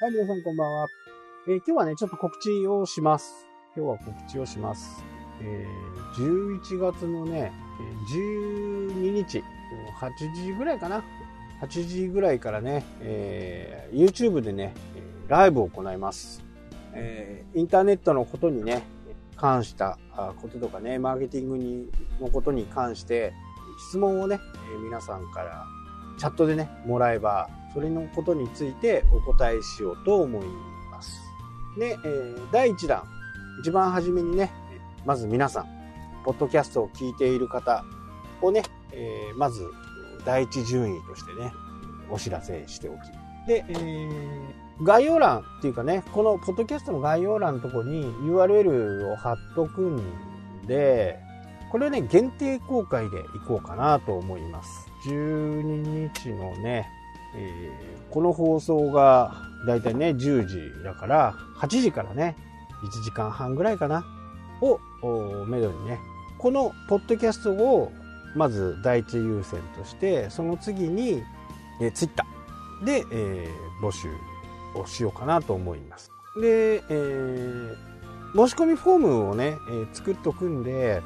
はい、皆さんこんばんは。えー今日はね、ちょっと告知をします。今日は告知をします。えー11月のね、12日、8時ぐらいかな？8時ぐらいからね、えー YouTube でね、ライブを行います。えーインターネットのことにね、関したこととかね、マーケティングにのことに関して、質問をね、皆さんからチャットでね、もらえば、それのことについてお答えしようと思います。で、えー第1弾、一番初めにね、まず皆さん、ポッドキャストを聞いている方をね、えーまず第一順位としてね、お知らせしておき。で、えー概要欄っていうかね、このポッドキャストの概要欄のとこに URL を貼っとくんで、これをね、限定公開でいこうかなと思います。12日のね、えーこの放送がだいたいね、10時だから、8時からね、1時間半ぐらいかな、を、めどにね、このポッドキャストを、まず第一優先として、その次に、えー、ツイッターで、えー募集をしようかなと思います。で、えー申し込みフォームをね、えー作っとくんで、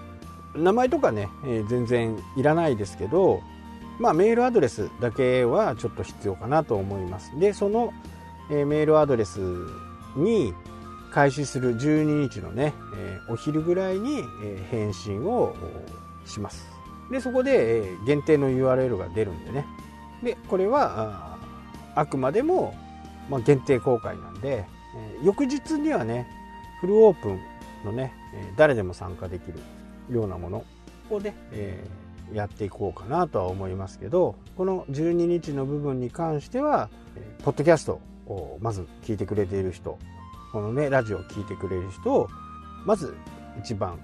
名前とかね、えー全然いらないですけど、まあ、メールアドレスだけはちょっと必要かなと思います。で、その、えメールアドレスに開始する12日のね、えお昼ぐらいに、え返信をします。で、そこで、え限定の URL が出るんでね。で、これは、ああくまでも、まあ、限定公開なんで、え翌日にはね、フルオープンのね、え誰でも参加できるようなものをね、えーやっていこうかなとは思いますけどこの12日の部分に関してはポッドキャストをまず聞いてくれている人このねラジオを聞いてくれる人をまず一番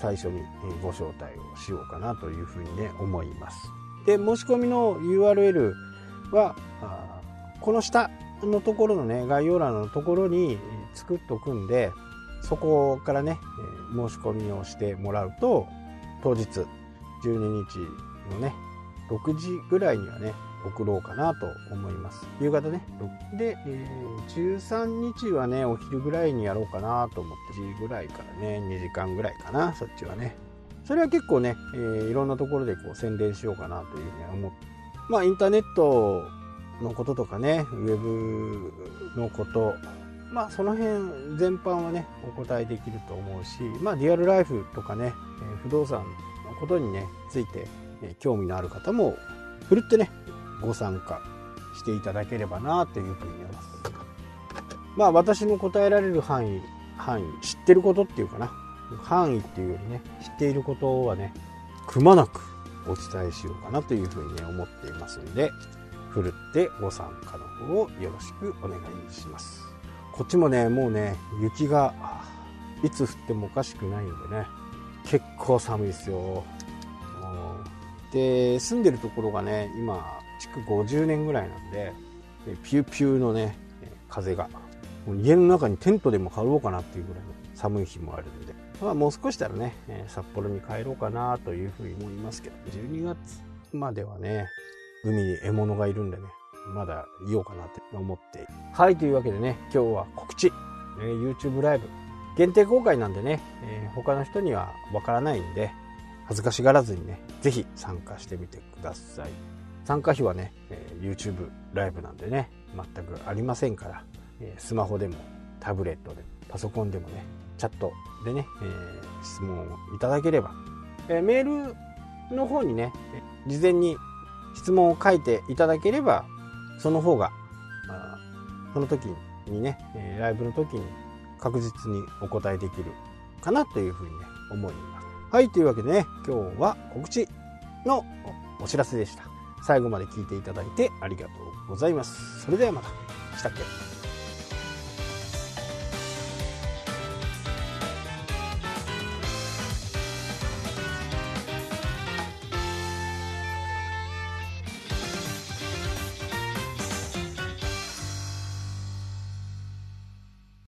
最初にご招待をしようかなというふうにね思います。で申し込みの URL はこの下のところのね概要欄のところに作っとくんでそこからね申し込みをしてもらうと当日12日のね6時ぐらいにはね送ろうかなと思います。夕方ね。で、えー13日はねお昼ぐらいにやろうかなと思って1時ぐらいからね2時間ぐらいかなそっちはね。それは結構ね、えーいろんなところでこう宣伝しようかなというふうに思ってまあインターネットのこととかねウェブのことまあその辺全般はねお答えできると思うしまあリアルライフとかね、えー不動産のことにねついて、え興味のある方もふるってねご参加していただければなというふうに思います。まあ私の答えられる範囲範囲知ってることっていうかな。範囲っていうよりね知っていることはねくまなくお伝えしようかなというふうにね思っていますのでふるってご参加の方をよろしくお願いします。こっちもねもうね雪がいつ降ってもおかしくないのでね結構寒いですよ。で住んでるところがね今築50年ぐらいなんでピューピューのね風が。家の中にテントでも張ろうかなっていうぐらいの寒い日もあるんで、まあ、もう少したらね札幌に帰ろうかなというふうに思いますけど。12月まではね海に獲物がいるんでねまだいようかなって思って。はいというわけでね今日は告知、えー YouTube ライブ。限定公開なんでね、えー他の人にはわからないんで恥ずかしがらずにねぜひ参加してみてください。参加費はね、えー YouTube ライブなんでね全くありませんから、えースマホでもタブレットでもパソコンでもねチャットでね、えー質問をいただければ、えーメールの方にね事前に質問を書いていただければその方があその時にね、えライブの時に確実にお答えできるかなというふうにね思います。はいというわけでね今日は告知のお知らせでした。最後まで聞いていただいてありがとうございます。それではまた。したっけ？